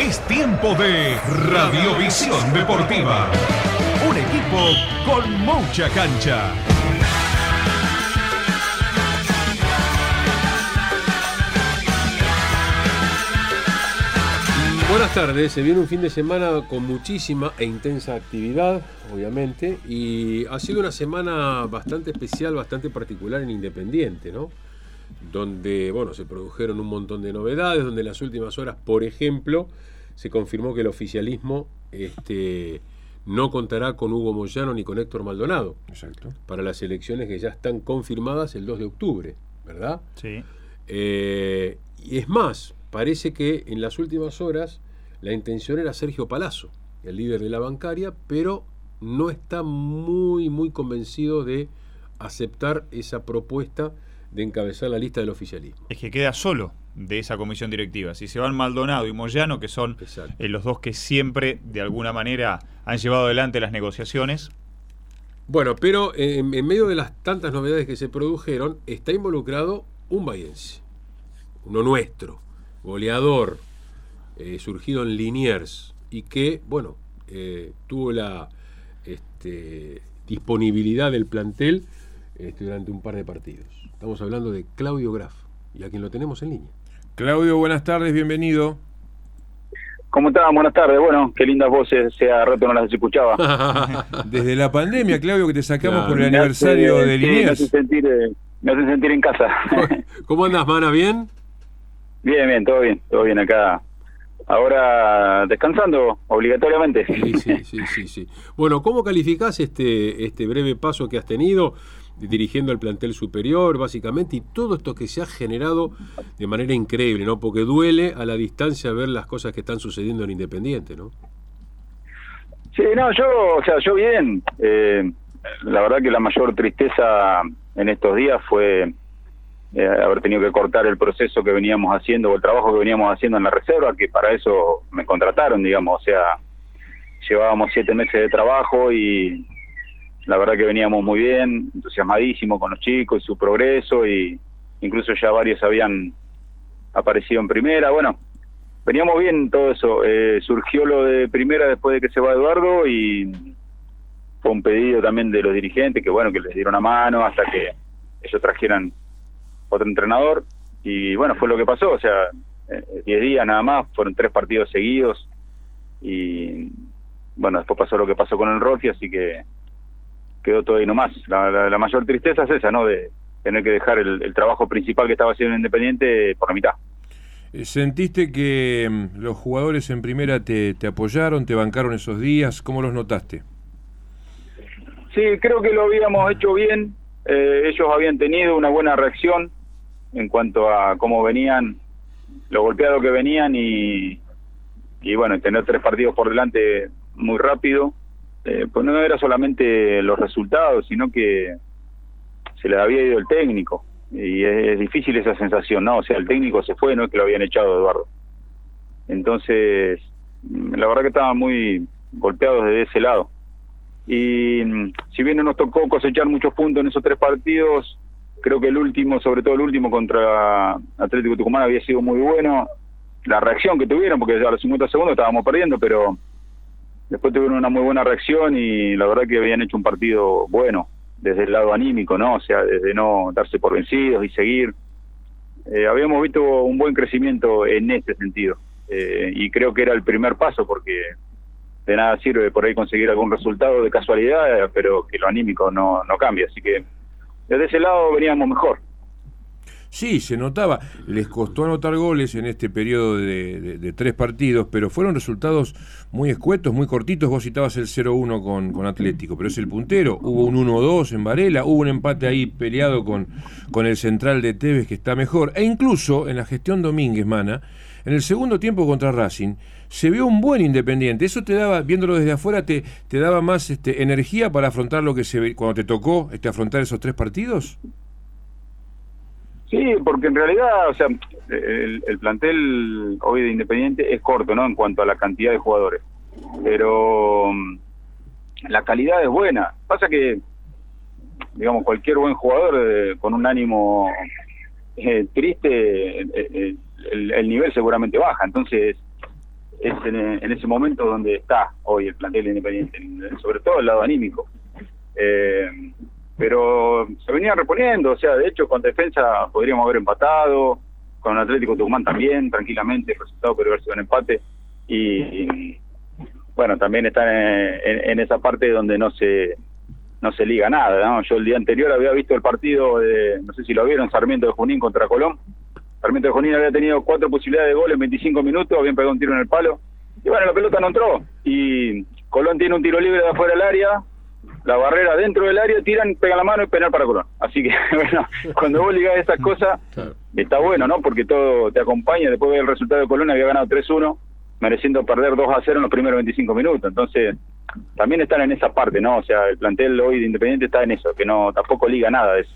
Es tiempo de Radiovisión Deportiva. Un equipo con mucha cancha. Buenas tardes, se viene un fin de semana con muchísima e intensa actividad, obviamente, y ha sido una semana bastante especial, bastante particular en Independiente, ¿no? Donde, bueno, se produjeron un montón de novedades, donde en las últimas horas, por ejemplo, se confirmó que el oficialismo este, no contará con Hugo Moyano ni con Héctor Maldonado. Exacto. Para las elecciones que ya están confirmadas el 2 de octubre, ¿verdad? Sí. Eh, y es más, parece que en las últimas horas la intención era Sergio Palazzo, el líder de la bancaria, pero no está muy, muy convencido de aceptar esa propuesta de encabezar la lista del oficialismo. Es que queda solo de esa comisión directiva. Si se van Maldonado y Moyano, que son eh, los dos que siempre, de alguna manera, han llevado adelante las negociaciones. Bueno, pero en, en medio de las tantas novedades que se produjeron, está involucrado un bayense, uno nuestro, goleador, eh, surgido en Liniers y que, bueno, eh, tuvo la este, disponibilidad del plantel este, durante un par de partidos. Estamos hablando de Claudio Graf y a quien lo tenemos en línea. Claudio, buenas tardes, bienvenido. ¿Cómo están? Buenas tardes. Bueno, qué lindas voces, sea rato no las escuchaba. Desde la pandemia, Claudio, que te sacamos por el aniversario de Liniers. Me hacen sentir, eh, me hacen sentir en casa. ¿Cómo andas, Mana? ¿Bien? Bien, bien, todo bien, todo bien acá. Ahora descansando obligatoriamente. Sí, sí, sí, sí, sí. Bueno, ¿cómo calificás este, este breve paso que has tenido dirigiendo el plantel superior, básicamente, y todo esto que se ha generado de manera increíble, ¿no? Porque duele a la distancia ver las cosas que están sucediendo en Independiente, ¿no? Sí, no, yo, o sea, yo bien. Eh, la verdad que la mayor tristeza en estos días fue eh, haber tenido que cortar el proceso que veníamos haciendo o el trabajo que veníamos haciendo en la reserva, que para eso me contrataron, digamos, o sea, llevábamos siete meses de trabajo y la verdad que veníamos muy bien, entusiasmadísimos con los chicos y su progreso y incluso ya varios habían aparecido en primera, bueno, veníamos bien todo eso, eh, surgió lo de primera después de que se va Eduardo y fue un pedido también de los dirigentes que bueno, que les dieron a mano hasta que ellos trajeran otro entrenador. Y bueno, fue lo que pasó, o sea, 10 eh, días nada más, fueron tres partidos seguidos y bueno, después pasó lo que pasó con el Rocky, así que quedó todo ahí nomás. La, la, mayor tristeza es esa, ¿no? De tener que dejar el, trabajo principal que estaba haciendo Independiente por la mitad. Eh, ¿Sentiste que mm, los jugadores en primera te, te apoyaron, te bancaron esos días? ¿Cómo los notaste? Sí, creo que lo habíamos hecho bien. Eh, ellos habían tenido una buena reacción en cuanto a cómo venían, lo golpeado que venían y, y bueno, tener tres partidos por delante muy rápido, eh, pues no era solamente los resultados, sino que se les había ido el técnico y es, difícil esa sensación, ¿no? O sea, el técnico se fue, no es que lo habían echado Eduardo. Entonces, la verdad que estaban muy golpeados desde ese lado. Y mm, si bien no nos tocó cosechar muchos puntos en esos tres partidos, Creo que el último, sobre todo el último contra Atlético Tucumán, había sido muy bueno. La reacción que tuvieron, porque a los 50 segundos estábamos perdiendo, pero después tuvieron una muy buena reacción y la verdad que habían hecho un partido bueno desde el lado anímico, ¿no? O sea, desde no darse por vencidos y seguir. eh, habíamos visto un buen crecimiento en este sentido. Eh, y creo que era el primer paso porque de nada sirve por ahí conseguir algún resultado de casualidad, pero que lo anímico no, no cambia. Así que desde ese lado veníamos mejor. Sí, se notaba. Les costó anotar goles en este periodo de, tres partidos, pero fueron resultados muy escuetos, muy cortitos. Vos citabas el 0-1 con, Atlético, pero es el puntero. Hubo un 1-2 en Varela, hubo un empate ahí peleado con, con el central de Tevez que está mejor. E incluso en la gestión Domínguez, Mana, en el segundo tiempo contra Racing, se vio un buen Independiente. Eso te daba, viéndolo desde afuera, te, te daba más este, energía para afrontar lo que se cuando te tocó este, afrontar esos tres partidos. Sí, porque en realidad, o sea, el, plantel hoy de Independiente es corto, ¿no? En cuanto a la cantidad de jugadores. Pero mm, la calidad es buena. Pasa que, digamos, cualquier buen jugador eh, con un ánimo eh, triste, eh, el, nivel seguramente baja. Entonces, es en, ese momento donde está hoy el plantel de Independiente, sobre todo el lado anímico. Pero se venían reponiendo, o sea, de hecho con defensa podríamos haber empatado, con Atlético Tucumán también, tranquilamente, el resultado podría haber sido un empate, y, bueno, también están en, esa parte donde no se no se liga nada, ¿no? Yo el día anterior había visto el partido de, no sé si lo vieron, Sarmiento de Junín contra Colón, Sarmiento de Junín había tenido cuatro posibilidades de gol en 25 minutos, habían pegado un tiro en el palo, y bueno, la pelota no entró, y Colón tiene un tiro libre de afuera del área, la barrera dentro del área, tiran, pegan la mano y penal para Colón. Así que, bueno, cuando vos ligás esas cosas, está bueno, ¿no? Porque todo te acompaña. Después del resultado de Colón, había ganado 3-1, mereciendo perder 2-0 en los primeros 25 minutos. Entonces, también están en esa parte, ¿no? O sea, el plantel hoy de Independiente está en eso, que no tampoco liga nada de eso.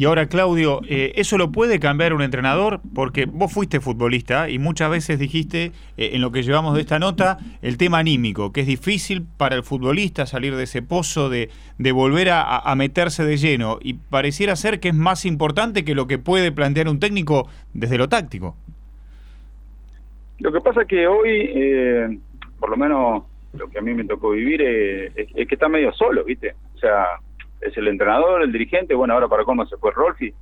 Y ahora, Claudio, eh, ¿eso lo puede cambiar un entrenador? Porque vos fuiste futbolista y muchas veces dijiste, eh, en lo que llevamos de esta nota, el tema anímico, que es difícil para el futbolista salir de ese pozo, de, de volver a, meterse de lleno. Y pareciera ser que es más importante que lo que puede plantear un técnico desde lo táctico. Lo que pasa es que hoy, eh, por lo menos lo que a mí me tocó vivir, es, es que está medio solo, ¿viste? O sea es el entrenador, el dirigente, bueno, ahora para cómo se fue Rolfi,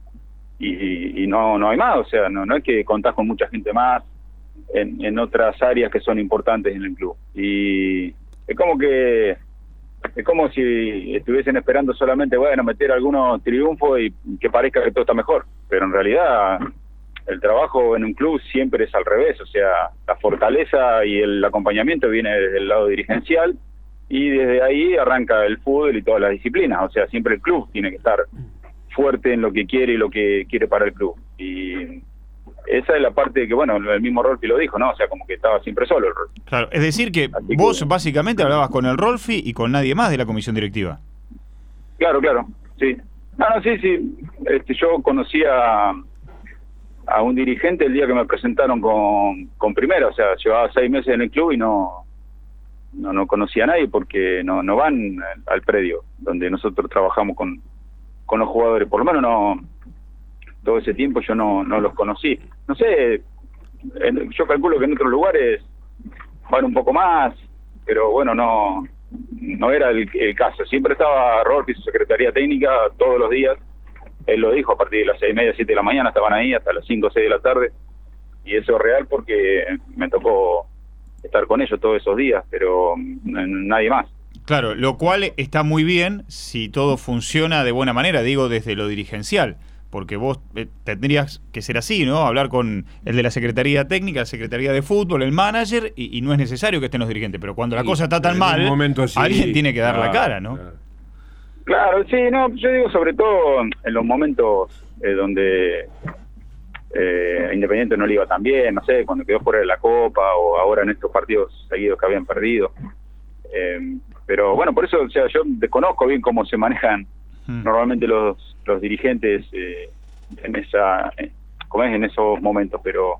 y, no, no hay más, o sea, no, no es que contás con mucha gente más en, en otras áreas que son importantes en el club. Y es como que es como si estuviesen esperando solamente, bueno, meter algunos triunfos y que parezca que todo está mejor, pero en realidad el trabajo en un club siempre es al revés, o sea, la fortaleza y el acompañamiento viene desde el lado dirigencial y desde ahí arranca el fútbol y todas las disciplinas, o sea, siempre el club tiene que estar fuerte en lo que quiere y lo que quiere para el club. Y esa es la parte que, bueno, el mismo Rolfi lo dijo, ¿no? O sea, como que estaba siempre solo el Rolfi. Claro, es decir que vos básicamente hablabas con el Rolfi y con nadie más de la comisión directiva. Claro, claro, sí. No, no, sí, sí. Este, yo conocía a un dirigente el día que me presentaron con, con Primera, o sea, llevaba seis meses en el club y no, no, no conocía a nadie porque no, no van al predio donde nosotros trabajamos con, con los jugadores. Por lo menos no todo ese tiempo yo no, no los conocí. No sé, yo calculo que en otros lugares van un poco más, pero bueno, no no era el, caso. Siempre estaba Rolfi, su secretaría técnica, todos los días. Él lo dijo, a partir de las seis y media, siete de la mañana estaban ahí hasta las cinco o seis de la tarde. Y eso es real porque me tocó estar con ellos todos esos días, pero mm, nadie más. Claro, lo cual está muy bien si todo funciona de buena manera, digo desde lo dirigencial, porque vos eh, tendrías que ser así, ¿no? Hablar con el de la Secretaría Técnica, la Secretaría de Fútbol, el manager, y, no es necesario que estén los dirigentes, pero cuando la cosa está tan mal, alguien tiene que dar la cara, ¿no? Claro. sí, no, yo digo sobre todo en los momentos eh, donde eh, Independiente no le iba tan bien, no sé, cuando quedó fuera de la Copa o ahora en estos partidos seguidos que habían perdido. Eh, pero bueno, por eso, o sea, yo desconozco bien cómo se manejan hmm. normalmente los, los dirigentes eh, en esa, como es en esos momentos, pero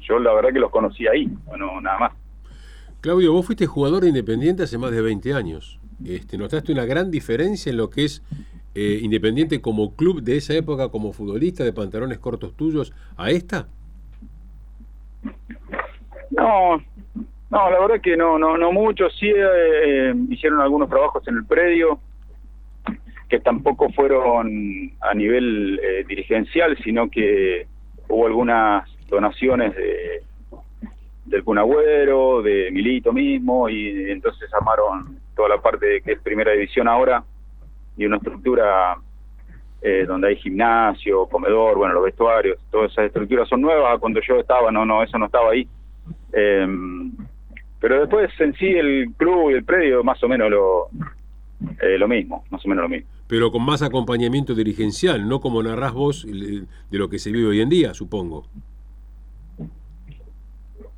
yo la verdad que los conocí ahí, bueno, nada más. Claudio, vos fuiste jugador Independiente hace más de 20 años. Este, ¿Notaste una gran diferencia en lo que es eh, Independiente como club de esa época, como futbolista de pantalones cortos tuyos, a esta? No, no, la verdad que no, no, no mucho. Sí eh, hicieron algunos trabajos en el predio que tampoco fueron a nivel eh, dirigencial, sino que hubo algunas donaciones de del Cunagüero, de Milito mismo, y entonces armaron toda la parte que es primera división ahora, y una estructura eh, donde hay gimnasio, comedor, bueno, los vestuarios, todas esas estructuras son nuevas, cuando yo estaba, no, no, eso no estaba ahí. Eh, pero después en sí el club y el predio más o menos lo, eh, lo mismo, más o menos lo mismo. Pero con más acompañamiento dirigencial, no como narrás vos de lo que se vive hoy en día, supongo.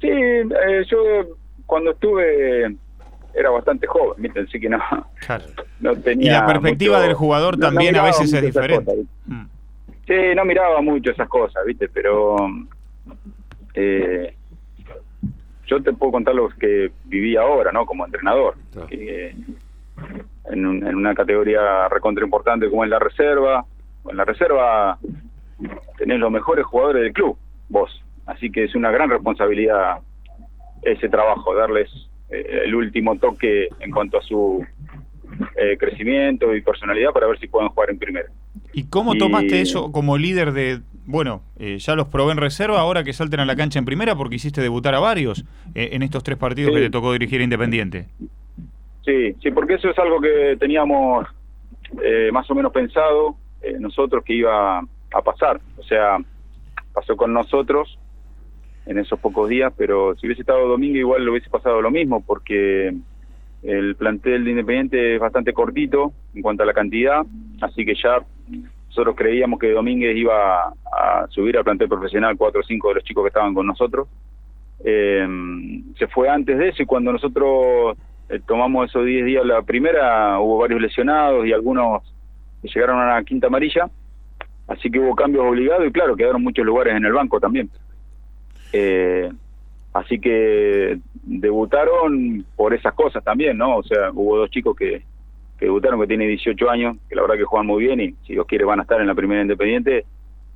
Sí, eh, yo cuando estuve era bastante joven, ¿viste? así que no, no tenía. Y la perspectiva mucho- del jugador no- no también a veces es diferente. cosas, ¿viste? Sí, no miraba mucho esas cosas, ¿viste? Pero eh, yo te puedo contar lo que viví ahora, ¿no? Como entrenador. Que, en, un- en una categoría recontra importante como es la reserva. En la reserva tenés los mejores jugadores del club, vos. Así que es una gran responsabilidad ese trabajo, darles eh, el último toque en cuanto a su eh, crecimiento y personalidad para ver si pueden jugar en primera. ¿Y cómo Y- tomaste eso como líder de, bueno, eh, ya los probé en reserva, ahora que salten a la cancha en primera porque hiciste debutar a varios eh, en estos tres partidos Sí. que te tocó dirigir a Independiente? Sí, sí, porque eso es algo que teníamos eh, más o menos pensado nosotros que iba a pasar. O sea, pasó con nosotros en esos pocos días, pero si hubiese estado domingo igual le hubiese pasado lo mismo, porque el plantel de Independiente es bastante cortito en cuanto a la cantidad, así que ya nosotros creíamos que Domínguez iba a subir al plantel profesional cuatro o cinco de los chicos que estaban con nosotros. Eh, se fue antes de eso y cuando nosotros eh, tomamos esos 10 días la primera, hubo varios lesionados y algunos que llegaron a la quinta amarilla, así que hubo cambios obligados y claro, quedaron muchos lugares en el banco también. Eh, así que debutaron por esas cosas también, ¿no? O sea, hubo dos chicos que, que debutaron que tienen 18 años, que la verdad que juegan muy bien y si Dios quiere van a estar en la primera independiente.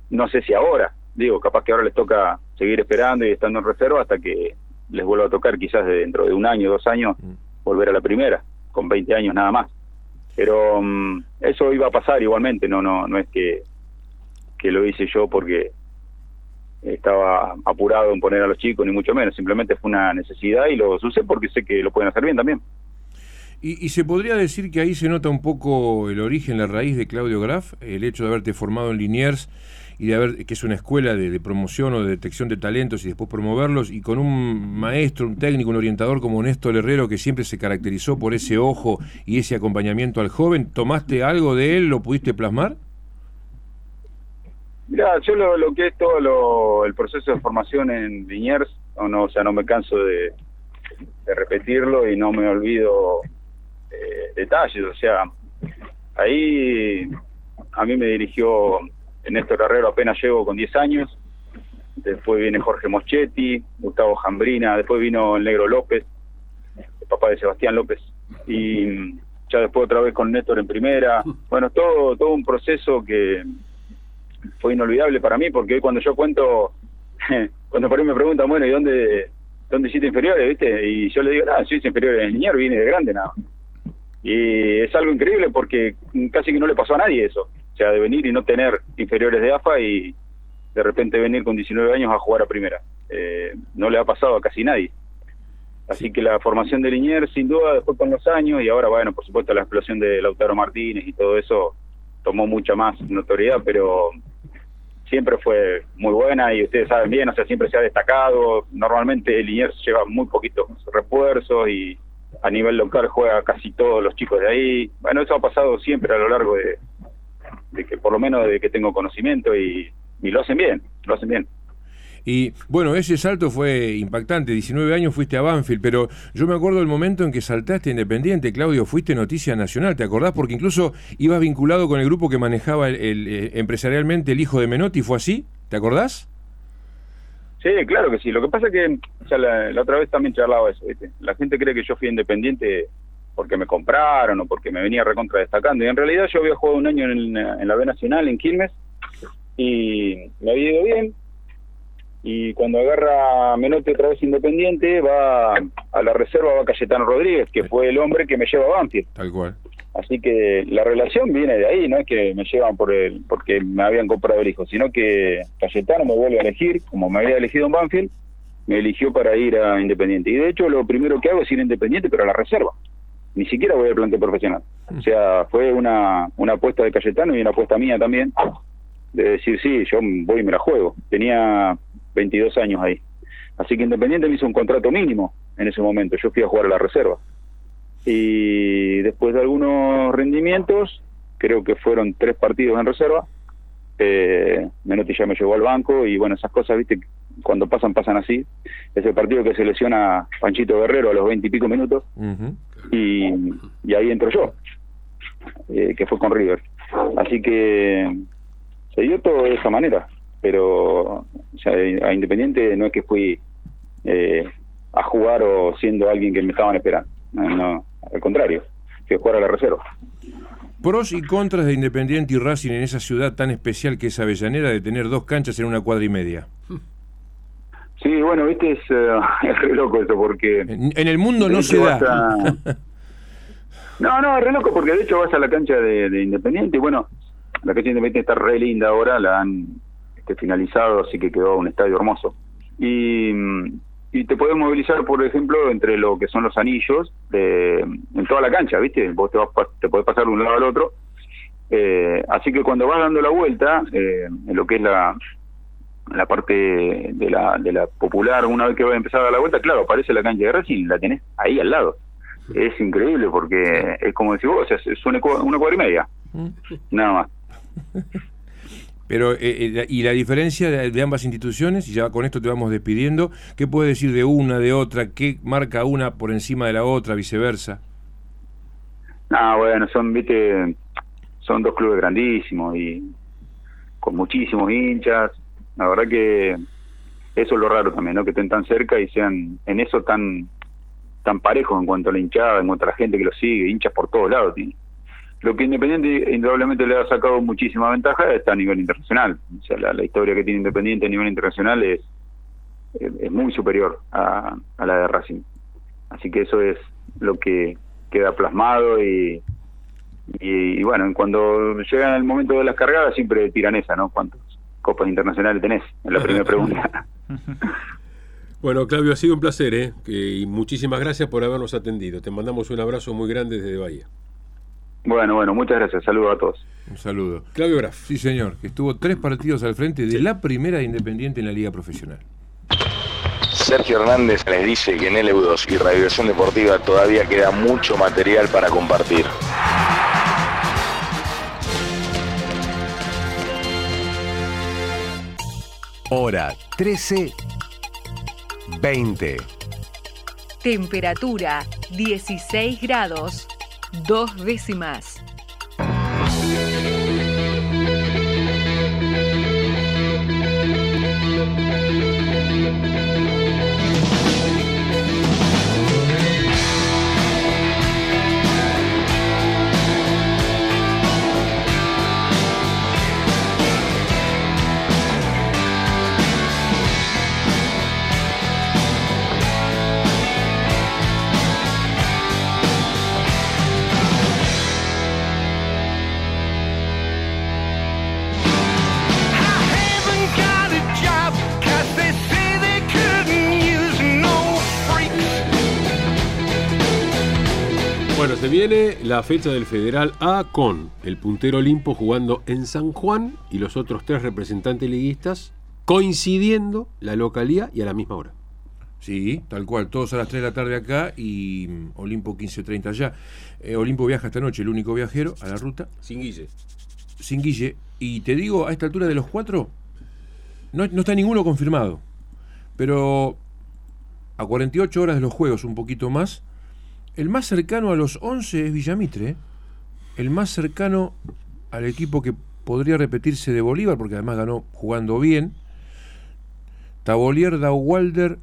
No sé si ahora, digo, capaz que ahora les toca seguir esperando y estando en reserva hasta que les vuelva a tocar quizás dentro de un año, dos años, volver a la primera, con 20 años nada más. Pero mm, eso iba a pasar igualmente, no no no es que, que lo hice yo porque estaba apurado en poner a los chicos, ni mucho menos, simplemente fue una necesidad y los usé porque sé que lo pueden hacer bien también. Y, y se podría decir que ahí se nota un poco el origen, la raíz de Claudio Graf, el hecho de haberte formado en Liniers y de haber, que es una escuela de, de promoción o de detección de talentos y después promoverlos, y con un maestro, un técnico, un orientador como Néstor Herrero, que siempre se caracterizó por ese ojo y ese acompañamiento al joven, ¿tomaste algo de él? ¿Lo pudiste plasmar? Mira, yo lo, lo que es todo lo- el proceso de formación en Liniers, no, no, o sea, no me canso de, de repetirlo y no me olvido eh, detalles, o sea, ahí a mí me dirigió Néstor Herrero, apenas llego con 10 años, después viene Jorge Moschetti, Gustavo Jambrina, después vino el Negro López, el papá de Sebastián López, y ya después otra vez con Néstor en primera, bueno, todo, todo un proceso que fue inolvidable para mí porque hoy cuando yo cuento, cuando por ahí me preguntan, bueno, ¿y dónde, dónde hiciste inferiores, viste? Y yo le digo, nada, yo hice inferiores en Liniers, vine de grande nada. más". Y es algo increíble porque casi que no le pasó a nadie eso. O sea, de venir y no tener inferiores de AFA y de repente venir con 19 años a jugar a primera. Eh, no le ha pasado a casi nadie. Así que la formación de Liniers, sin duda, después con los años, y ahora, bueno, por supuesto, la explosión de Lautaro Martínez y todo eso tomó mucha más notoriedad, pero siempre fue muy buena y ustedes saben bien, o sea, siempre se ha destacado. Normalmente Liniers lleva muy poquitos refuerzos y a nivel local juega casi todos los chicos de ahí. Bueno, eso ha pasado siempre a lo largo de, de que, por lo menos, de que tengo conocimiento y, y lo hacen bien, lo hacen bien. Y bueno, ese salto fue impactante. 19 años fuiste a Banfield, pero yo me acuerdo del momento en que saltaste Independiente, Claudio, fuiste noticia nacional, ¿te acordás? Porque incluso ibas vinculado con el grupo que manejaba el, eh, empresarialmente el hijo de Menotti, ¿fue así? ¿Te acordás? Sí, claro que sí. Lo que pasa es que la, otra vez también charlaba eso. La gente cree que yo fui independiente porque me compraron o porque me venía recontra destacando. Y en realidad yo había jugado un año en, en la B Nacional, en Quilmes, y me había ido bien. Y cuando agarra Menotti otra vez independiente, va a la reserva, va Cayetano Rodríguez, que fue el hombre que me lleva a Banfield. Tal cual. Así que la relación viene de ahí, no es que me llevan por el, porque me habían comprado el hijo, sino que Cayetano me vuelve a elegir, como me había elegido en Banfield, me eligió para ir a Independiente. Y de hecho lo primero que hago es ir a Independiente, pero a la reserva. Ni siquiera voy al plantel profesional. O sea, fue una, una apuesta de Cayetano y una apuesta mía también, de decir, sí, yo voy y me la juego. Tenía 22 años ahí. Así que Independiente me hizo un contrato mínimo en ese momento. Yo fui a jugar a la reserva y después de algunos rendimientos, creo que fueron tres partidos en reserva, eh, Menotti ya me llevó al banco y bueno, esas cosas, viste, cuando pasan, pasan así. Es el partido que se lesiona Panchito Guerrero a los veinte y pico minutos y, y, ahí entro yo, eh, que fue con River. Así que se dio todo de esa manera, pero o sea, a Independiente no es que fui eh, a jugar o siendo alguien que me estaban esperando. no al contrario, que jugar a la reserva. Pros y contras de Independiente y Racing en esa ciudad tan especial que es Avellaneda de tener dos canchas en una cuadra y media. Sí, bueno, viste, es, uh, es re loco eso porque... En, el mundo no se da. no, no, es re loco porque de hecho vas a la cancha de, Independiente y bueno, la cancha de Independiente está re linda ahora, la han este, finalizado, así que quedó un estadio hermoso. Y y te puedes movilizar, por ejemplo, entre lo que son los anillos de, en toda la cancha, ¿viste? Vos te, vas, te podés pasar de un lado al otro. Eh, así que cuando vas dando la vuelta, eh, en lo que es la, la parte de la, de la popular, una vez que va a empezar a dar la vuelta, claro, aparece la cancha de Racing, la tenés ahí al lado. Es increíble porque es como decís vos, o sea, es una, una cuadra y media, mm. nada más. Pero, eh, eh, y la diferencia de, ambas instituciones, y ya con esto te vamos despidiendo, ¿qué puedes decir de una, de otra? ¿Qué marca una por encima de la otra, viceversa? Ah, bueno, son, viste, son dos clubes grandísimos y con muchísimos hinchas. La verdad que eso es lo raro también, ¿no? Que estén tan cerca y sean en eso tan tan parejos en cuanto a la hinchada, en cuanto a la gente que lo sigue, hinchas por todos lados. Lo que Independiente indudablemente le ha sacado muchísima ventaja está a nivel internacional. O sea, la, historia que tiene Independiente a nivel internacional es, es muy superior a, la de Racing. Así que eso es lo que queda plasmado y, bueno, cuando llega el momento de las cargadas siempre tiran esa, ¿no? ¿Cuántas copas internacionales tenés? En la primera pregunta. Bueno, Claudio, ha sido un placer, ¿eh? y muchísimas gracias por habernos atendido. Te mandamos un abrazo muy grande desde Bahía. Bueno, bueno, muchas gracias. Saludos a todos. Un saludo. Claudio Graf. Sí, señor, que estuvo tres partidos al frente de la primera de Independiente en la Liga Profesional. Sergio Hernández les dice que en el Eudos y Radiación Deportiva todavía queda mucho material para compartir. Hora 13, 20. Temperatura 16 grados dos décimas. Bueno, se viene la fecha del Federal A con el puntero Olimpo jugando en San Juan y los otros tres representantes liguistas coincidiendo la localía y a la misma hora. Sí, tal cual, todos a las 3 de la tarde acá y mm, Olimpo 15.30 allá. Eh, Olimpo viaja esta noche, el único viajero a la ruta. Sin Guille. Sin Guille. Y te digo, a esta altura de los cuatro, no, no está ninguno confirmado. Pero a 48 horas de los juegos, un poquito más, el más cercano a los 11 es Villamitre. El más cercano al equipo que podría repetirse de Bolívar, porque además ganó jugando bien. Tabolier, Walder,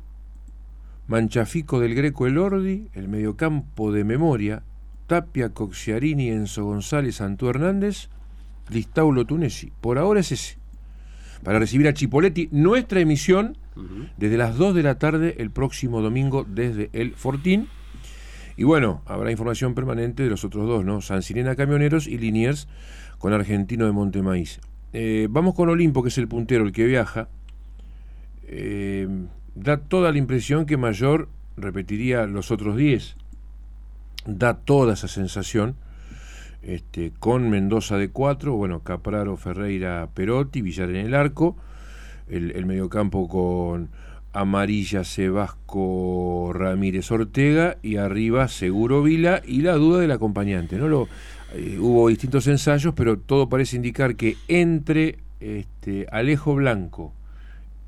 Manchafico del Greco Elordi, el mediocampo de memoria, Tapia, Coxiarini, Enzo González, Antú Hernández, Listaulo Tunesi. Por ahora es ese. Para recibir a Chipoletti, nuestra emisión desde las 2 de la tarde el próximo domingo desde el Fortín Y bueno, habrá información permanente de los otros dos, ¿no? San Sirena Camioneros y Liniers con Argentino de Montemaíz. Eh, vamos con Olimpo, que es el puntero, el que viaja. Eh, da toda la impresión que Mayor repetiría los otros 10. Da toda esa sensación. Este, con Mendoza de 4, bueno, Capraro, Ferreira, Perotti, Villar en el arco, el, el mediocampo con Amarilla, Sebasco, Ramírez Ortega y arriba Seguro Vila y la duda del acompañante. ¿no? Lo, eh, hubo distintos ensayos, pero todo parece indicar que entre este, Alejo Blanco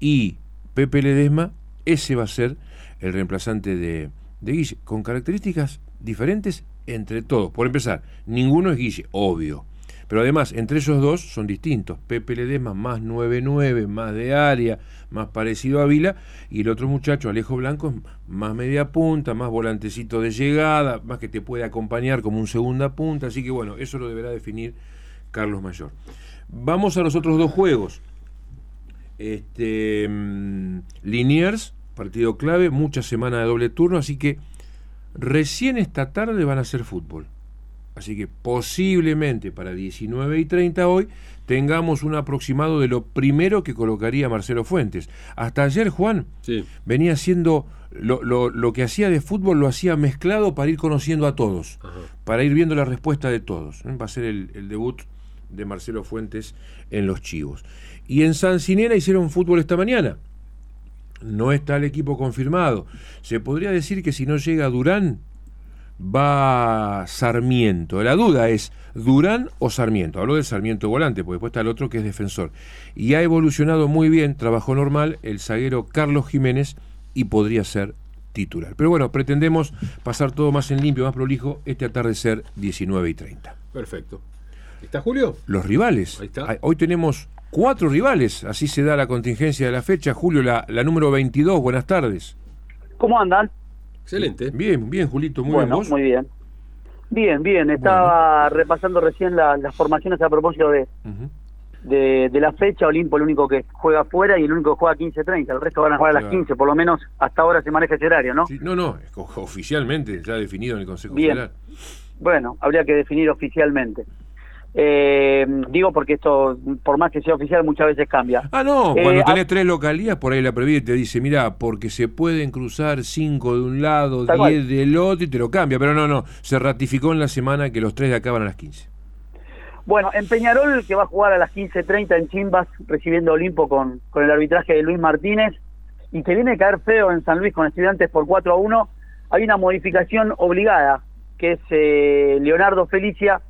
y Pepe Ledesma, ese va a ser el reemplazante de, de Guille, con características diferentes entre todos. Por empezar, ninguno es Guille, obvio. Pero además, entre esos dos son distintos. Pepe Ledesma más 9-9, más de área, más parecido a Vila, y el otro muchacho, Alejo Blanco, más media punta, más volantecito de llegada, más que te puede acompañar como un segunda punta. Así que bueno, eso lo deberá definir Carlos Mayor. Vamos a los otros dos juegos. Este, mm, Liniers, partido clave, mucha semana de doble turno, así que recién esta tarde van a hacer fútbol. Así que posiblemente para 19 y 30 hoy tengamos un aproximado de lo primero que colocaría Marcelo Fuentes. Hasta ayer Juan venía haciendo lo, lo, lo, que hacía de fútbol, lo hacía mezclado para ir conociendo a todos, Ajá. para ir viendo la respuesta de todos. Va a ser el, el, debut de Marcelo Fuentes en los Chivos. Y en San Sinena hicieron fútbol esta mañana. No está el equipo confirmado. Se podría decir que si no llega Durán, va Sarmiento. La duda es Durán o Sarmiento. Hablo del Sarmiento volante, porque después está el otro que es defensor. Y ha evolucionado muy bien, trabajó normal, el zaguero Carlos Jiménez y podría ser titular. Pero bueno, pretendemos pasar todo más en limpio, más prolijo, este atardecer 19 y 30. Perfecto. ¿Está Julio? Los rivales. Ahí está. Hoy tenemos cuatro rivales, así se da la contingencia de la fecha. Julio, la, la número 22, buenas tardes. ¿Cómo andan? Excelente. Bien, bien, Julito, muy bueno, bien. Muy bien. Bien, bien. Estaba bueno. repasando recién la, las formaciones a propósito de, uh -huh. de, de, la fecha. Olimpo el único que juega afuera y el único que juega 15-30. El resto van a jugar a las 15, por lo menos hasta ahora se maneja ese horario, ¿no? Sí, no, no, oficialmente ya definido en el Consejo bien. Federal. Bueno, habría que definir oficialmente. Eh, digo porque esto, por más que sea oficial, muchas veces cambia. Ah, no, cuando eh, tenés a... tres localías, por ahí la previa te dice, mira, porque se pueden cruzar cinco de un lado, Tal diez cual. del otro, y te lo cambia. Pero no, no, se ratificó en la semana que los tres de acá van a las 15. Bueno, en Peñarol, que va a jugar a las 15.30 en Chimbas, recibiendo Olimpo con, con el arbitraje de Luis Martínez, y que viene a caer feo en San Luis con estudiantes por 4 a 1, hay una modificación obligada, que es eh, Leonardo Felicia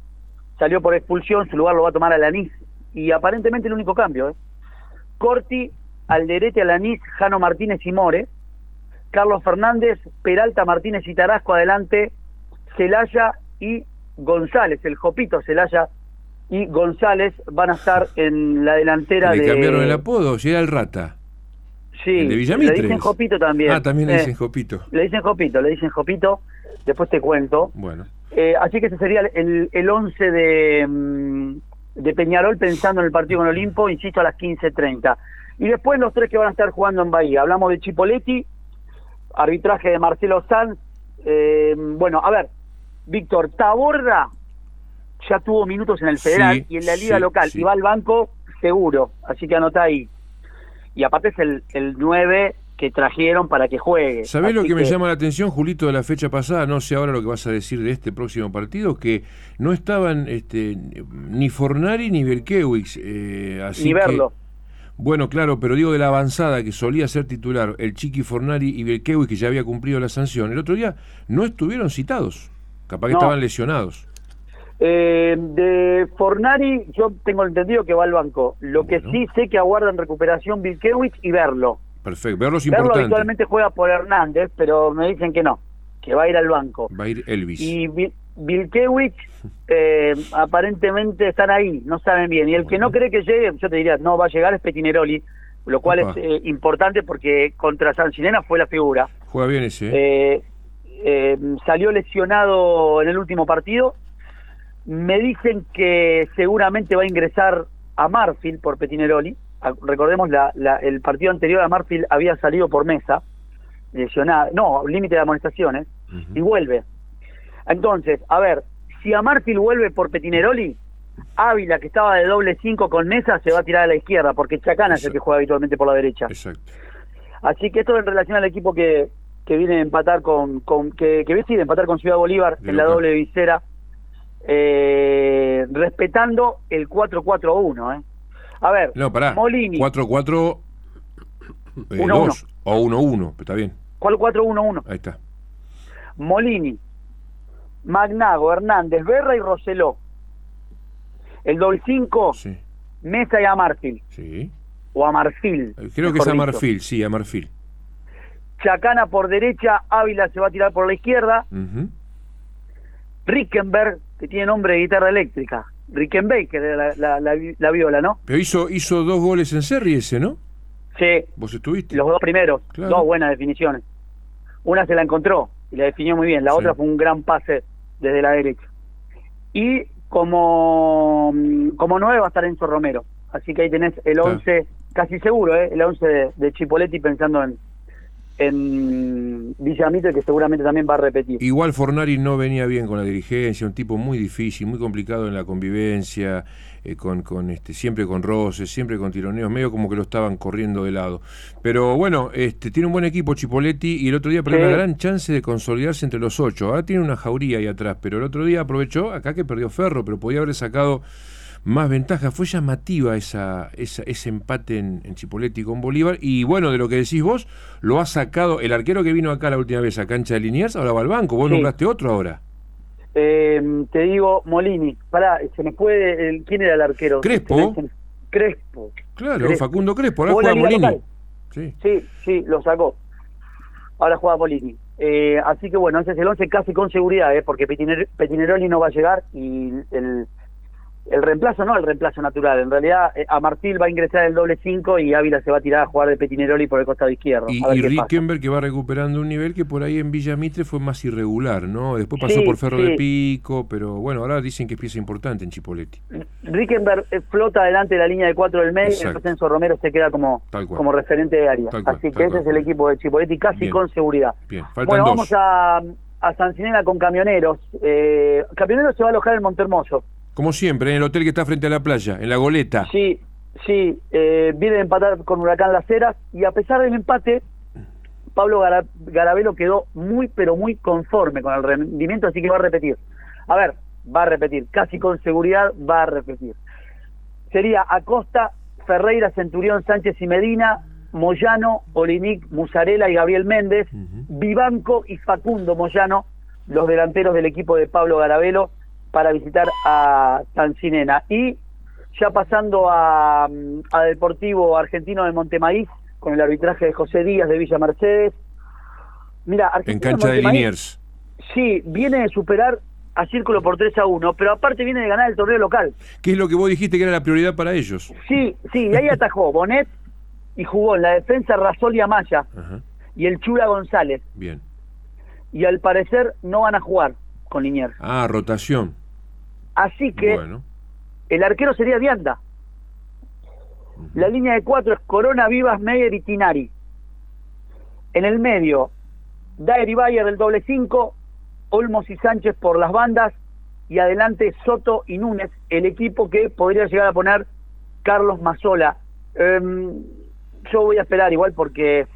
salió por expulsión, su lugar lo va a tomar Alanís. Y aparentemente el único cambio, ¿eh? Corti, Alderete, Alanís, Jano Martínez y More. Carlos Fernández, Peralta, Martínez y Tarasco adelante, Celaya y González, el Jopito Celaya y González van a estar en la delantera ¿Le de... cambiaron el apodo? Si era el Rata. Sí, ¿El de Villamitres? le dicen Jopito también. Ah, también le dicen eh, Jopito. Le dicen Jopito, le dicen Jopito. Después te cuento. Bueno. Eh, así que ese sería el, el 11 de, mm, de Peñarol pensando en el partido con Olimpo, insisto, a las 15.30. Y después los tres que van a estar jugando en Bahía. Hablamos de Chipoletti, arbitraje de Marcelo Sanz. Eh, bueno, a ver, Víctor, Taborda ya tuvo minutos en el Federal Sí, y en la Liga sí, Local. sí. Y va al banco seguro, así que anota ahí. Y aparte es el, el 9 que trajeron para que juegue. ¿Sabés lo que, me llama la atención, Julito, de la fecha pasada? No sé ahora lo que vas a decir de este próximo partido, que no estaban este, ni Fornari ni Belkewicz. Eh, así Ni que- verlo. bueno, claro, pero digo de la avanzada que solía ser titular el Chiqui Fornari y Belkewicz, que ya había cumplido la sanción. El otro día no estuvieron citados. Capaz que No. estaban lesionados. Eh, de Fornari, yo tengo entendido que va al banco. Lo que sí sé que aguardan recuperación Vilkewicz y Verlo. Perfecto. Verlo es Verlo importante. habitualmente juega por Hernández, pero me dicen que no, que va a ir al banco. Va a ir Elvis. Y Vil- Vilkewicz, eh, aparentemente están ahí, no saben bien. Y el que no cree que llegue, yo te diría, no va a llegar es Petineroli, lo cual Opa. es eh, importante porque contra San Sinena fue la figura. Juega bien ese. Eh, eh, salió lesionado en el último partido. Me dicen que seguramente va a ingresar a Marfil por Petineroli. A- Recordemos, la, la- el partido anterior a Marfil había salido por mesa, lesionado, no, límite de amonestaciones, y vuelve. Entonces, a ver, si Amartil vuelve por Petineroli, Ávila, que estaba de doble 5 con Mesa, se va a tirar a la izquierda, porque Chacana es el que juega habitualmente por la derecha. Exacto. Así que esto en relación al equipo que, que viene a empatar con, con que, que a empatar con Ciudad Bolívar De en la doble visera, eh, respetando el 4-4-1. ¿eh? A ver, No, pará. Molini, 4-4 eh, Uno, 2 o 1-1, está bien. ¿cuál 4-1-1? Ahí está. Molini, Magnago, Hernández, Berra y Roseló. El doble 5, Sí. Mesa y Amarfil. Sí. O Amarfil. Eh, Creo que es dicho. Amarfil, sí, Amarfil. Chacana por derecha, Ávila se va a tirar por la izquierda. Ujú. Rickenberg, que tiene nombre de guitarra eléctrica. Rickenbacker era la, la, la, la viola, ¿no? Pero hizo, hizo dos goles en serie ese, ¿no? Sí, ¿Vos estuviste? los dos primeros, Claro. dos buenas definiciones. Una se la encontró y la definió muy bien, la Sí. otra fue un gran pase desde la derecha. Y como, como nueve va a estar Enzo Romero, así que ahí tenés el Claro. 11, casi seguro, ¿eh? el 11 de, de Chipoletti pensando en, en Villamitre, que seguramente también va a repetir. Igual Fornari no venía bien con la dirigencia, un tipo muy difícil, muy complicado en la convivencia, eh, con, con este, siempre con roces, siempre con tironeos, medio como que lo estaban corriendo de lado. Pero bueno, este, tiene un buen equipo Chipoletti y el otro día perdió Sí. una gran chance de consolidarse entre los ocho. Ahora tiene una jauría ahí atrás, pero el otro día aprovechó, acá que perdió Ferro, pero podía haber sacado más ventaja. Fue llamativa esa, esa- ese empate en, en Chipoletti con Bolívar. Y bueno, de lo que decís vos, lo ha sacado el arquero que vino acá la última vez a cancha de Liniers, ahora va al banco. Vos Sí. nombraste otro ahora. Eh, te digo, Molini, pará, se me puede, el, ¿quién era el arquero? Crespo. Crespo. Claro, Crespo. Facundo Crespo, ahora juega Molini. Sí. Sí, sí, lo sacó. Ahora juega Molini. Eh, así que bueno, ese es el 11 casi con seguridad, ¿eh? porque Petiner- Petineroli no va a llegar y el, el reemplazo no el reemplazo natural. En realidad, eh, a Martil va a ingresar el doble 5 y Ávila se va a tirar a jugar de Petineroli por el costado izquierdo. Y, y. Rickenberg que va recuperando un nivel que por ahí en Villa Mitre fue más irregular, ¿no? Después pasó Sí, por Ferro sí. de Pico, pero bueno, ahora dicen que es pieza importante en Chipoletti. Rickenberg eh, flota delante de la línea de 4 del medio después Enzo Romero se queda como, Tal cual. como referente de área. Cual, Así que ese cual. es el equipo de Chipoletti casi Bien. con seguridad. Bien, faltan Bueno, dos. vamos a, a Sancinena con Camioneros. Eh, Camioneros se va a alojar en Montermoso. Como siempre, en el hotel que está frente a la playa, en la goleta. Sí, sí, eh, viene de empatar con Huracán Las Heras y a pesar del empate, Pablo Gara- Garabelo quedó muy, pero muy conforme con el rendimiento, así que va a repetir. A ver, va a repetir, casi con seguridad va a repetir. Sería Acosta, Ferreira, Centurión, Sánchez y Medina, Moyano, Olinic, Musarela y Gabriel Méndez, Vivanco y Facundo Moyano, los delanteros del equipo de Pablo Garabelo, para visitar a Tancinena. Y ya pasando a, a Deportivo Argentino de Montemaíz, con el arbitraje de José Díaz de Villa Mercedes. Mira, En cancha de Liniers. Sí, viene de superar a Círculo por 3 a 1, pero aparte viene de ganar el torneo local. ¿Qué es lo que vos dijiste que era la prioridad para ellos? Sí, sí, y ahí atajó Bonet y jugó en la defensa Rasol y Amaya Ajá, y el Chula González. bien. Y al parecer no van a jugar con Liniers. Ah, rotación. Así que Bueno, el arquero sería Vianda. La línea de cuatro es Corona, Vivas, Meyer y Tinari. En el medio, Daer y Bayer del doble cinco, Olmos y Sánchez por las bandas, y adelante Soto y Núñez, el equipo que podría llegar a poner Carlos Mazola. Em, yo voy a esperar igual porque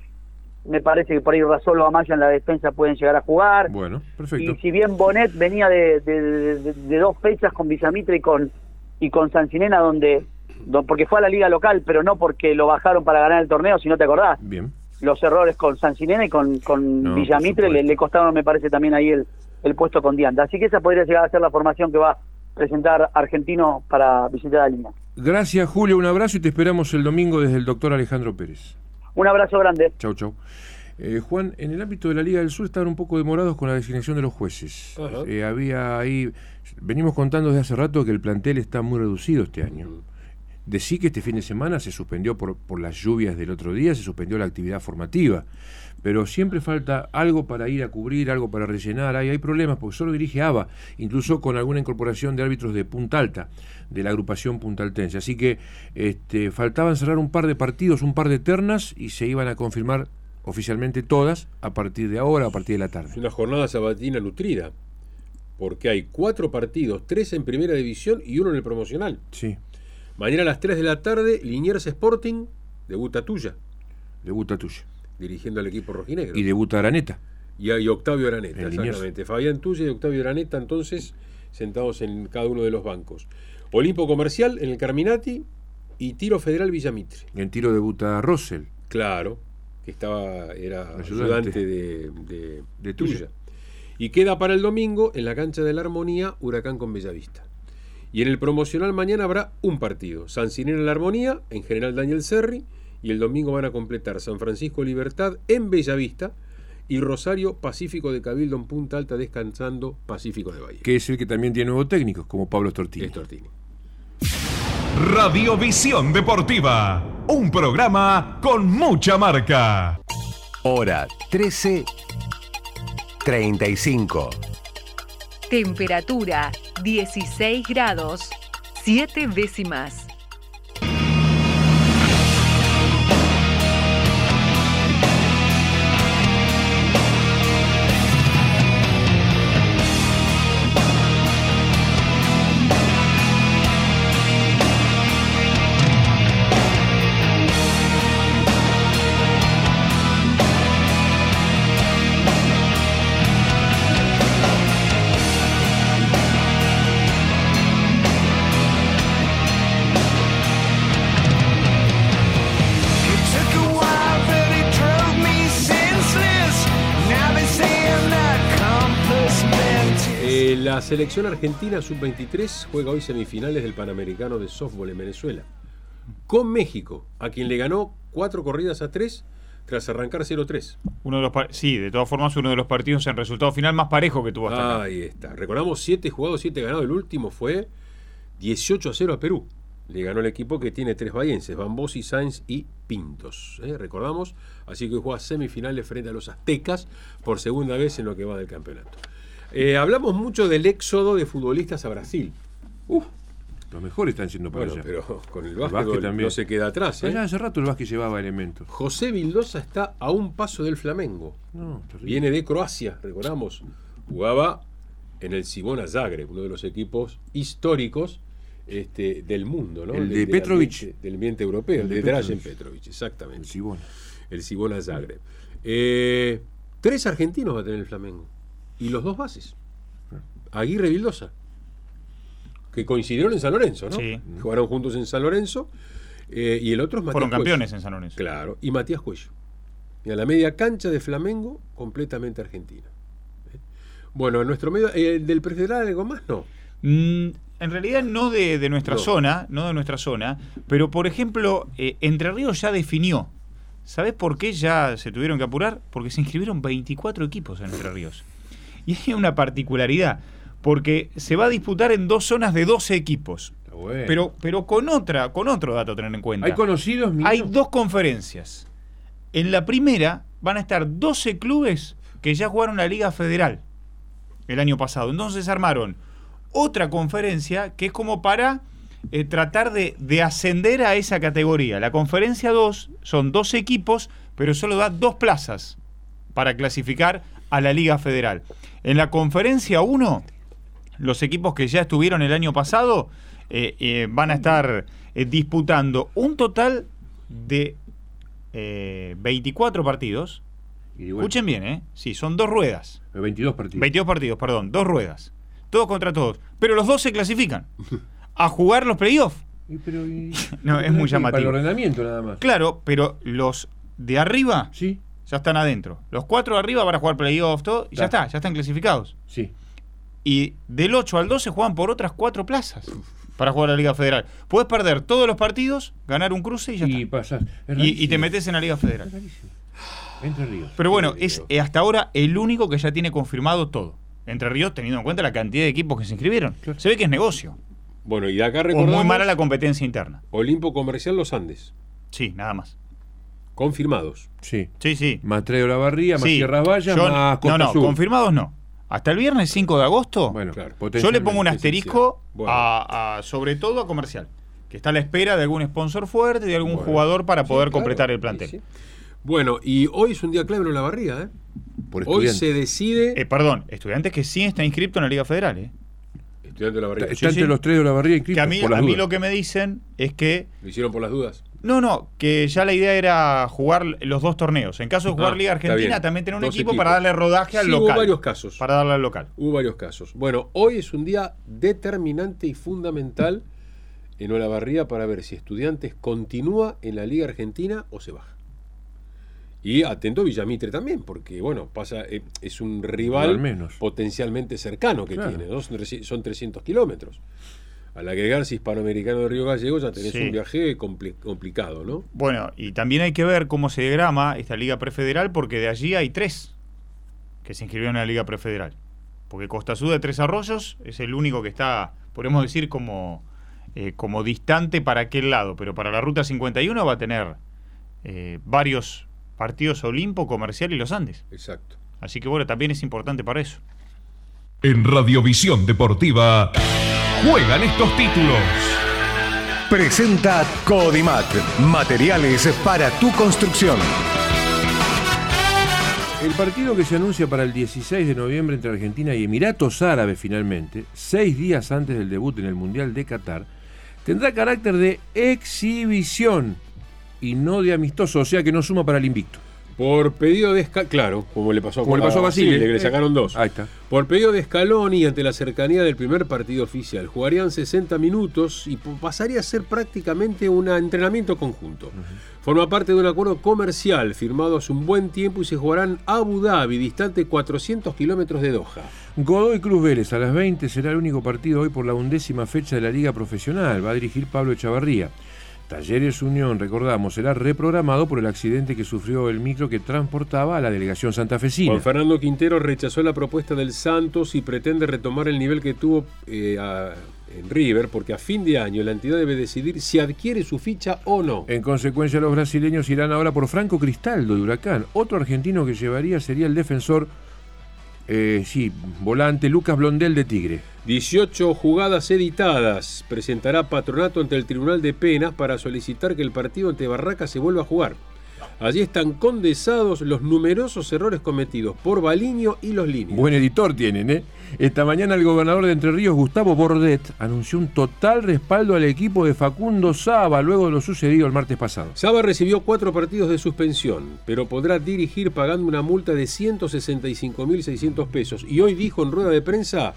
me parece que por ahí Rasol o Amaya en la defensa pueden llegar a jugar. bueno, perfecto. Y si bien Bonet venía de, de- de- de- de dos fechas con Villamitre y con y con Sancinena donde, do- porque fue a la liga local, pero no porque lo bajaron para ganar el torneo, si no te acordás. Bien. Los errores con Sancinena y con, con No, Villamitre le, le costaron, me parece, también ahí el, el puesto con Dianda. Así que esa podría llegar a ser la formación que va a presentar Argentino para visitar la línea. Gracias, Julio. Un abrazo y te esperamos el domingo desde el doctor Alejandro Pérez. Un abrazo grande. Chau, chau. Eh, Juan, en el ámbito de la Liga del Sur estaban un poco demorados con la designación de los jueces. Eh, había ahí, venimos contando desde hace rato que el plantel está muy reducido este año. Decí que este fin de semana se suspendió por, por las lluvias del otro día, se suspendió la actividad formativa, pero siempre falta algo para ir a cubrir, algo para rellenar, hay, hay problemas porque solo dirige ABA, incluso con alguna incorporación de árbitros de Punta Alta, de la agrupación puntaltense. Así que este, faltaban cerrar un par de partidos, un par de ternas y se iban a confirmar oficialmente todas a partir de ahora, a partir de la tarde. Es una jornada sabatina nutrida. porque hay cuatro partidos, tres en primera división y uno en el promocional. Sí. Mañana a las 3 de la tarde, Liniers Sporting debuta tuya, Debuta tuya. dirigiendo al equipo rojinegro. Y debuta Araneta. Y, y Octavio Araneta, En Liniers. exactamente. Fabián Tuya y Octavio Araneta, entonces, sentados en cada uno de los bancos. Olimpo Comercial en el Carminati y Tiro Federal Villamitre. En tiro debuta Russell. Claro, que estaba, era Ayudante. ayudante de, de, De tuya. Tuya. Y queda para el domingo en la cancha de la Armonía, Huracán con Bellavista. Y en el promocional mañana habrá un partido. San Cirino en la Armonía, en General Daniel Serri, y el domingo van a completar San Francisco Libertad en Bellavista y Rosario Pacífico de Cabildo en Punta Alta descansando Pacífico de Bahía. Que es el que también tiene nuevos técnicos, como Pablo Stortini. Stortini. Radiovisión Deportiva, un programa con mucha marca. Hora 13. 35. Temperatura 16 grados 7 décimas. Selección argentina sub-23 juega hoy semifinales del Panamericano de Softball en Venezuela. Con México, a quien le ganó cuatro corridas a tres tras arrancar 0-3. Uno de los sí, de todas formas, uno de los partidos en resultado final más parejo que tuvo hasta acá. Ahí está. Recordamos 7 jugados, 7 ganados. El último fue 18 a 0 a Perú. Le ganó el equipo que tiene tres bahienses, Bambosi, Sainz y Pintos. ¿eh? Recordamos. Así que juega semifinales frente a los aztecas por segunda vez en lo que va del campeonato. Eh, hablamos mucho del éxodo de futbolistas a Brasil. Los mejores están yendo para Bueno, allá. pero con el básquet, también. no se queda atrás. ¿eh? Allá hace rato el básquet llevaba elementos. José Vildosa está a un paso del Flamengo. No. Viene de Croacia, recordamos. Jugaba en el Cibona Zagreb, uno de los equipos históricos este, del mundo, ¿no? El de del Petrovic. ambiente- Del ambiente europeo, el, de, de. Petrovic, exactamente. El Cibona. El Cibona Zagreb. Eh, tres argentinos va a tener el Flamengo. Y los dos bases. Aguirre y Vildosa. Que coincidieron en San Lorenzo, ¿no? Sí. Jugaron juntos en San Lorenzo. eh, y el otro es Matías Fueron Cuello. campeones en San Lorenzo. Claro, y Matías Cuello. Y a la media cancha de Flamengo, completamente argentina. ¿Eh? Bueno, en nuestro medio, eh, del prefederal algo más, no. Mm, en realidad no de, de nuestra No. zona, no de nuestra zona, pero por ejemplo, Entre Ríos ya definió. ¿Sabes por qué ya se tuvieron que apurar? Porque se inscribieron 24 equipos en Entre Ríos. Y hay una particularidad, porque se va a disputar en dos zonas de 12 equipos. bueno. Pero, pero con otra, con otro dato a tener en cuenta. ¿Hay conocidos míos? Hay dos conferencias. En la primera van a estar 12 clubes que ya jugaron la Liga Federal el año pasado. Entonces armaron otra conferencia que es como para eh, tratar de, de ascender a esa categoría. La conferencia 2 son dos equipos, pero solo da dos plazas para clasificar a la Liga Federal. En la conferencia 1, los equipos que ya estuvieron el año pasado eh, eh, van a estar eh, disputando un total de eh, 24 partidos. Y bueno, Escuchen bien, ¿eh? Sí, son dos ruedas. 22 partidos. 22 partidos, perdón, dos ruedas. Todos contra todos. Pero los dos se clasifican a jugar los playoffs. No, es muy Para el llamativo. ordenamiento nada más. Claro, pero los de arriba Sí, ya están adentro. Los cuatro de arriba van a jugar playoffs, todo, y ya Está. ya están clasificados. sí. Y del 8 al 12 juegan por otras cuatro plazas para jugar a la Liga Federal. Puedes perder todos los partidos, ganar un cruce y ya Y está. pasás. Es Y, y te metes en la Liga Federal. Es. Entre Ríos. Pero bueno, es hasta ahora el único que ya tiene confirmado todo. Entre Ríos, teniendo en cuenta la cantidad de equipos que se inscribieron. Claro. Se ve que es negocio. Bueno, y de acá O recordamos muy mala la competencia interna. Olimpo Comercial Los Andes. Sí, nada más. Confirmados. Sí. Sí, sí. Más Treo La Barría, más Sí. Sierras Vallas, Yo- más Costa No, no, Sur. confirmados no. Hasta el viernes 5 de agosto, Bueno, Claro. yo le pongo un asterisco Bueno. a, a- sobre todo a comercial. Que está a la espera de algún sponsor fuerte, de algún Bueno. jugador para Sí, poder claro. completar el plantel. sí. Bueno, y hoy es un día clave en la barriga, ¿eh? por Hoy estudiantes. se decide. Eh, perdón, estudiantes que sí está inscripto en la Liga Federal. ¿eh? Estudiante de la barriga. Está entre los tres de la barriga inscritos Que a mí, por las a mí lo que me dicen es que. ¿Lo hicieron por las dudas? No, no, que ya la idea era jugar los dos torneos. En caso de jugar Ah, Liga Argentina, también tener un Dos equipo equipos. para darle rodaje al Sí, local. Hubo varios casos. Para darle al local. Hubo varios casos. Bueno, hoy es un día determinante y fundamental en Olavarría para ver si Estudiantes continúa en la Liga Argentina o se baja. Y atento Villamitre también, porque bueno, pasa eh, es un rival Al menos. potencialmente cercano que Claro. tiene, ¿no? Son 300 kilómetros. Al agregarse Hispanoamericano de Río Gallegos ya tenés Sí. un viaje compli- complicado, ¿no? Bueno, y también hay que ver cómo se diagrama esta Liga Prefederal, porque de allí hay tres que se inscribieron en la Liga Prefederal. Porque Costa Azul de Tres Arroyos es el único que está, podemos decir, como, eh, como distante para aquel lado. Pero para la Ruta 51 va a tener eh, varios partidos Olimpo, Comercial y Los Andes. Exacto. Así que bueno, también es importante para eso. En Radiovisión Deportiva juegan estos títulos. Presenta Codimat. Materiales para tu construcción. El partido que se anuncia para el 16 de noviembre entre Argentina y Emiratos Árabes finalmente, seis días antes del debut en el Mundial de Qatar, tendrá carácter de exhibición y no de amistoso, o sea que no suma para el invicto. Por pedido de Escaloni, claro, como le pasó, Como le pasó a Basile. que le Eh, sacaron dos. Ahí está. Por pedido de Scaloni ante la cercanía del primer partido oficial, jugarían 60 minutos y pasaría a ser prácticamente un entrenamiento conjunto. Forma parte de un acuerdo comercial firmado hace un buen tiempo y se jugarán Abu Dhabi, distante 400 kilómetros de Doha. Godoy Cruz Vélez a las 20 será el único partido hoy por la undécima fecha de la Liga Profesional. Va a dirigir Pablo Echavarría. Talleres Unión, recordamos, será reprogramado por el accidente que sufrió el micro que transportaba a la delegación santafesina. Juan Fernando Quintero rechazó la propuesta del Santos y pretende retomar el nivel que tuvo eh, a- en River, porque a fin de año la entidad debe decidir si adquiere su ficha o no. En consecuencia, los brasileños irán ahora por Franco Cristaldo de Huracán. Otro argentino que llevaría sería el defensor, eh, sí, volante Lucas Blondel de Tigre. 18 jugadas editadas. Presentará patronato ante el Tribunal de Penas para solicitar que el partido ante Barraca se vuelva a jugar. Allí están condensados los numerosos errores cometidos por Baliño y los líneas. Buen editor tienen, ¿eh? Esta mañana el gobernador de Entre Ríos, Gustavo Bordet, anunció un total respaldo al equipo de Facundo Saba luego de lo sucedido el martes pasado. Saba recibió cuatro partidos de suspensión, pero podrá dirigir pagando una multa de 165.600 pesos. Y hoy dijo en rueda de prensa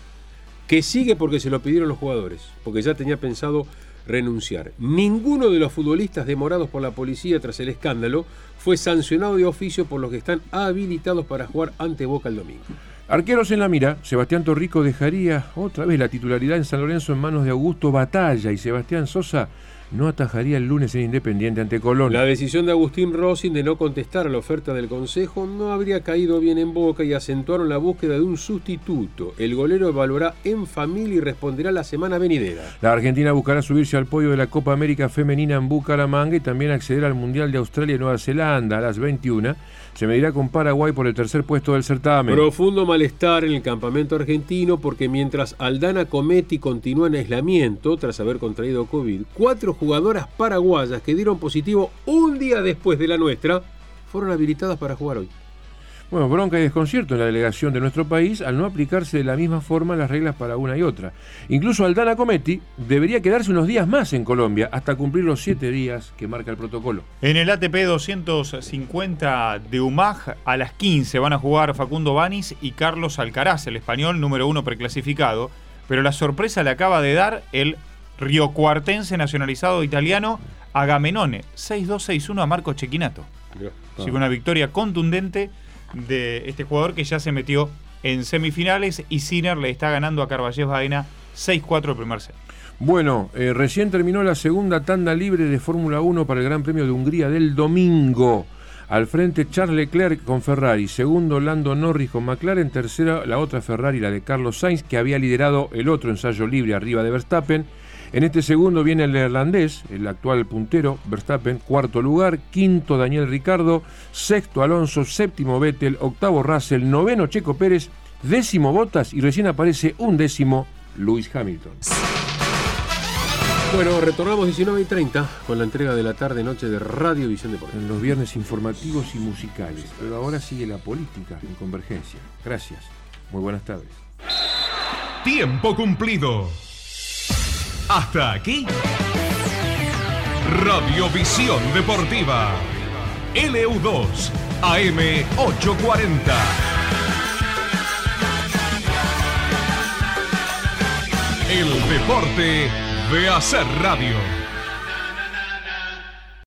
que sigue porque se lo pidieron los jugadores, porque ya tenía pensado renunciar. Ninguno de los futbolistas demorados por la policía tras el escándalo fue sancionado de oficio por los que están habilitados para jugar ante Boca el domingo. Arqueros en la mira, Sebastián Torrico dejaría otra vez la titularidad en San Lorenzo en manos de Augusto Batalla y Sebastián Sosa no atajaría el lunes en Independiente ante Colón. La decisión de Agustín Rossin de no contestar a la oferta del Consejo no habría caído bien en boca y acentuaron la búsqueda de un sustituto. El golero evaluará en familia y responderá la semana venidera. La Argentina buscará subirse al podio de la Copa América Femenina en Bucaramanga y también acceder al Mundial de Australia y Nueva Zelanda a las 21. Se medirá con Paraguay por el tercer puesto del certamen. Profundo malestar en el campamento argentino porque mientras Aldana Cometti continúa en aislamiento tras haber contraído COVID, cuatro jugadoras paraguayas que dieron positivo un día después de la nuestra fueron habilitadas para jugar hoy. Bueno, bronca y desconcierto en la delegación de nuestro país al no aplicarse de la misma forma las reglas para una y otra. Incluso Aldana Cometti debería quedarse unos días más en Colombia hasta cumplir los siete días que marca el protocolo. En el ATP 250 de UMAG a las 15 van a jugar Facundo Banis y Carlos Alcaraz, el español número uno preclasificado. Pero la sorpresa le acaba de dar el riocuartense nacionalizado italiano Agamenone, 6-2-6-1 a Marco Chequinato. Así que una victoria contundente de este jugador que ya se metió en semifinales y Sinner le está ganando a Carballes Baena 6-4 el primer set. Bueno, eh, recién terminó la segunda tanda libre de Fórmula 1 para el Gran Premio de Hungría del domingo. Al frente Charles Leclerc con Ferrari, segundo Lando Norris con McLaren, tercera la otra Ferrari, la de Carlos Sainz, que había liderado el otro ensayo libre arriba de Verstappen. En este segundo viene el neerlandés, el actual puntero, Verstappen, cuarto lugar, quinto Daniel Ricardo, sexto Alonso, séptimo Vettel, octavo Russell, noveno Checo Pérez, décimo Bottas y recién aparece un décimo Lewis Hamilton. Bueno, retornamos 19 y 30 con la entrega de la tarde-noche de Radio Visión Deportiva. En los viernes informativos y musicales. Pero ahora sigue la política en Convergencia. Gracias. Muy buenas tardes. Tiempo cumplido. Hasta aquí. Radiovisión Deportiva. LU2 AM 840. El deporte de hacer radio.